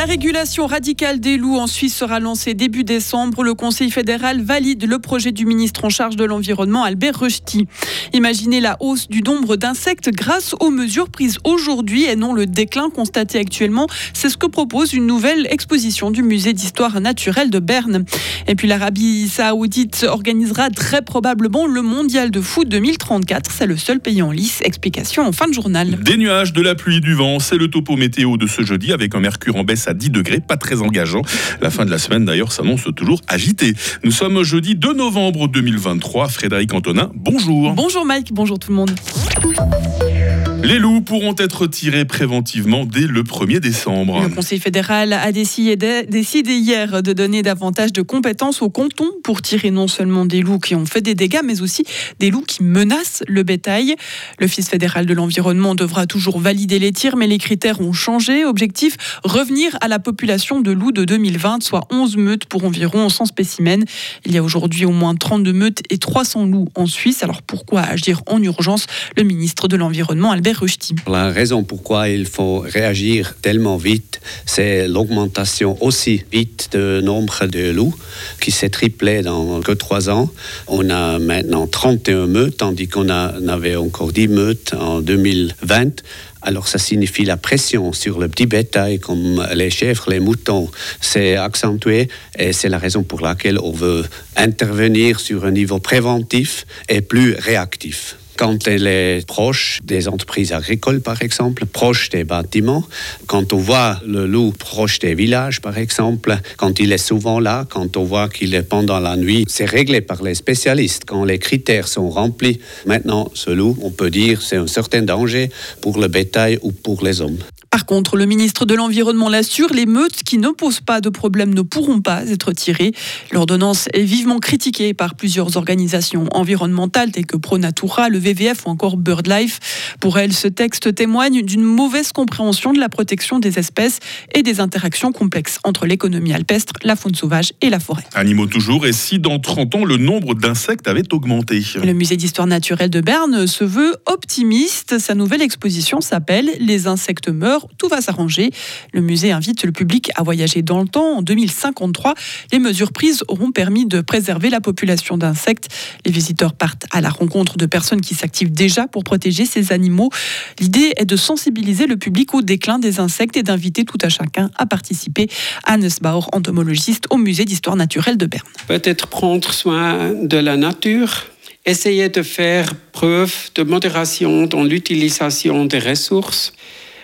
La régulation radicale des loups en Suisse sera lancée début décembre. Le Conseil fédéral valide le projet du ministre en charge de l'environnement, Albert Rechti. Imaginez la hausse du nombre d'insectes grâce aux mesures prises aujourd'hui et non le déclin constaté actuellement. C'est ce que propose une nouvelle exposition du musée d'histoire naturelle de Berne. Et puis l'Arabie saoudite organisera très probablement le mondial de foot 2034. C'est le seul pays en lice. Explication en fin de journal. Des nuages, de la pluie, du vent, c'est le topo météo de ce jeudi avec un mercure en baisse à 10 degrés, pas très engageant. La fin de la semaine d'ailleurs s'annonce toujours agitée. Nous sommes jeudi 2 novembre 2023. Frédéric Antonin, bonjour. Bonjour Mike, bonjour tout le monde. Les loups pourront être tirés préventivement dès le 1er décembre. Le Conseil fédéral a décidé, hier de donner davantage de compétences aux cantons pour tirer non seulement des loups qui ont fait des dégâts, mais aussi des loups qui menacent le bétail. L'Office fédéral de l'environnement devra toujours valider les tirs, mais les critères ont changé. Objectif, revenir à la population de loups de 2020, soit 11 meutes pour environ 100 spécimens. Il y a aujourd'hui au moins 32 meutes et 300 loups en Suisse. Alors pourquoi agir en urgence? Le ministre de l'Environnement, Albert la raison pourquoi il faut réagir tellement vite, c'est l'augmentation aussi vite du nombre de loups qui s'est triplé dans que trois ans. On a maintenant 31 meutes, tandis qu'on avait encore 10 meutes en 2020. Alors ça signifie la pression sur le petit bétail comme les chèvres, les moutons, c'est accentué et c'est la raison pour laquelle on veut intervenir sur un niveau préventif et plus réactif quand elle est proche des entreprises agricoles, par exemple, proche des bâtiments, quand on voit le loup proche des villages, par exemple, quand il est souvent là, quand on voit qu'il est pendant la nuit, c'est réglé par les spécialistes. Quand les critères sont remplis, maintenant, ce loup, on peut dire, c'est un certain danger pour le bétail ou pour les hommes. Par contre, le ministre de l'Environnement l'assure, les meutes qui ne posent pas de problème ne pourront pas être tirées. L'ordonnance est vivement critiquée par plusieurs organisations environnementales telles que ProNatura, le VVF ou encore BirdLife. Pour elle, ce texte témoigne d'une mauvaise compréhension de la protection des espèces et des interactions complexes entre l'économie alpestre, la faune sauvage et la forêt. Animaux toujours, et si dans 30 ans le nombre d'insectes avait augmenté? Le musée d'histoire naturelle de Berne se veut optimiste. Sa nouvelle exposition s'appelle Les insectes meurent tout va s'arranger. Le musée invite le public à voyager dans le temps. En 2053, les mesures prises auront permis de préserver la population d'insectes. Les visiteurs partent à la rencontre de personnes qui s'activent déjà pour protéger ces animaux. L'idée est de sensibiliser le public au déclin des insectes et d'inviter tout à chacun à participer. Hannes Bauer, entomologiste au musée d'histoire naturelle de Berne. Peut-être prendre soin de la nature essayer de faire preuve de modération dans l'utilisation des ressources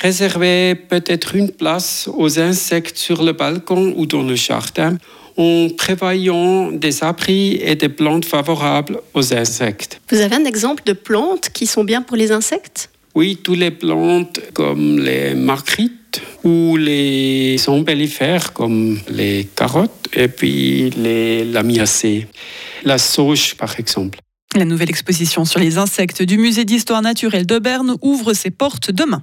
réserver peut-être une place aux insectes sur le balcon ou dans le jardin en prévoyant des abris et des plantes favorables aux insectes. Vous avez un exemple de plantes qui sont bien pour les insectes? Oui, toutes les plantes comme les marguerites ou les ombellifères comme les carottes et puis les lamiacées. La sauge par exemple. La nouvelle exposition sur les insectes du musée d'histoire naturelle de Berne ouvre ses portes demain.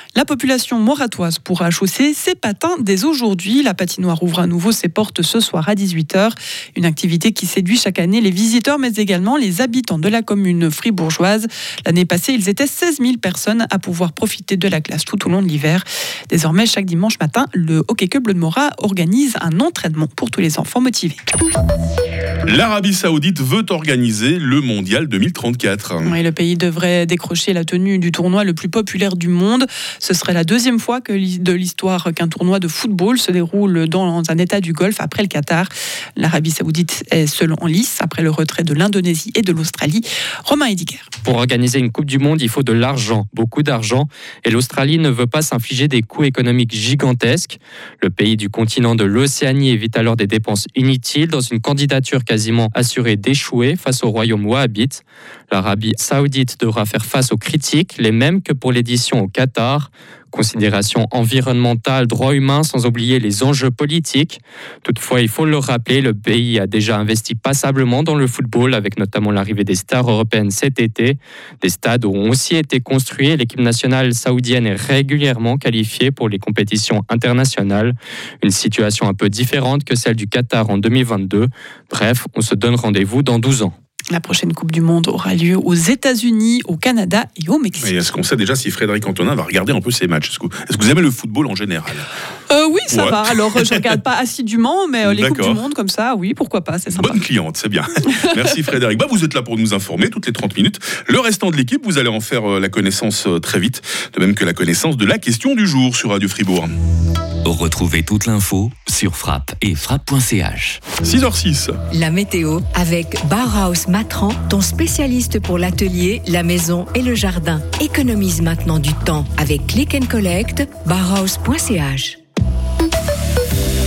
La population moratoise pourra chausser ses patins dès aujourd'hui. La patinoire ouvre à nouveau ses portes ce soir à 18h. Une activité qui séduit chaque année les visiteurs, mais également les habitants de la commune fribourgeoise. L'année passée, ils étaient 16 000 personnes à pouvoir profiter de la glace tout au long de l'hiver. Désormais, chaque dimanche matin, le Hockey Club de Mora organise un entraînement pour tous les enfants motivés. L'Arabie Saoudite veut organiser le Mondial 2034. Oui, le pays devrait décrocher la tenue du tournoi le plus populaire du monde. Ce serait la deuxième fois que de l'histoire qu'un tournoi de football se déroule dans un État du Golfe après le Qatar. L'Arabie Saoudite est seule en lice après le retrait de l'Indonésie et de l'Australie. Romain Ediger. Pour organiser une Coupe du Monde, il faut de l'argent, beaucoup d'argent, et l'Australie ne veut pas s'infliger des coûts économiques gigantesques. Le pays du continent de l'Océanie évite alors des dépenses inutiles dans une candidature quasiment assurée d'échouer face au royaume wahhabite. L'Arabie saoudite devra faire face aux critiques, les mêmes que pour l'édition au Qatar. Considérations environnementales, droits humains, sans oublier les enjeux politiques. Toutefois, il faut le rappeler, le pays a déjà investi passablement dans le football, avec notamment l'arrivée des stars européennes cet été. Des stades ont aussi été construits. L'équipe nationale saoudienne est régulièrement qualifiée pour les compétitions internationales. Une situation un peu différente que celle du Qatar en 2022. Bref, on se donne rendez-vous dans 12 ans. La prochaine Coupe du Monde aura lieu aux États-Unis, au Canada et au Mexique. Et est-ce qu'on sait déjà si Frédéric Antonin va regarder un peu ces matchs? Est-ce que, vous aimez le football en général? Euh, oui, ça Ouais. va. Alors, je regarde pas assidûment, mais euh, les Coupes du Monde comme ça, oui, pourquoi pas, c'est sympa. Bonne cliente, c'est bien. Merci Frédéric. Bah, vous êtes là pour nous informer toutes les 30 minutes. Le restant de l'équipe, vous allez en faire euh, la connaissance très vite, de même que la connaissance de la question du jour sur Radio Fribourg. Retrouvez toute l'info sur frappe et frappe.ch. 6h06. La météo avec Bauhaus Matran, ton spécialiste pour l'atelier, la maison et le jardin. Économise maintenant du temps avec Click and Collect, bauhaus.ch.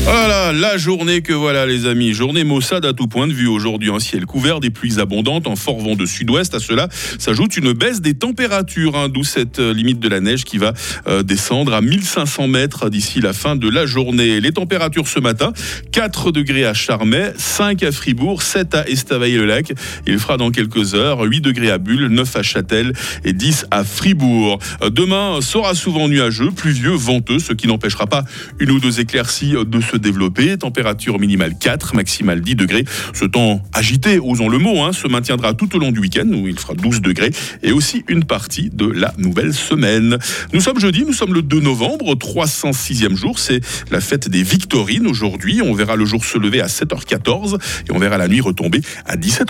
Voilà, la journée que voilà les amis, journée maussade à tout point de vue aujourd'hui, un ciel couvert, des pluies abondantes, un fort vent de sud-ouest, à cela s'ajoute une baisse des températures, hein, d'où cette euh, limite de la neige qui va euh, descendre à 1500 mètres d'ici la fin de la journée. Les températures ce matin, 4 degrés à Charmey, 5 à Fribourg, 7 à Estavayer-le-Lac, il fera dans quelques heures 8 degrés à Bulle, 9 à Châtel et 10 à Fribourg. Euh, Demain sera souvent nuageux, pluvieux, venteux, ce qui n'empêchera pas une ou deux éclaircies de se développer. Température minimale 4, maximale 10 degrés. Ce temps agité, osons le mot, hein, se maintiendra tout au long du week-end où il fera 12 degrés et aussi une partie de la nouvelle semaine. Nous sommes jeudi, nous sommes le 2 novembre, 306e jour. C'est la fête des Victorines aujourd'hui. On verra le jour se lever à 7h14 et on verra la nuit retomber à 17h.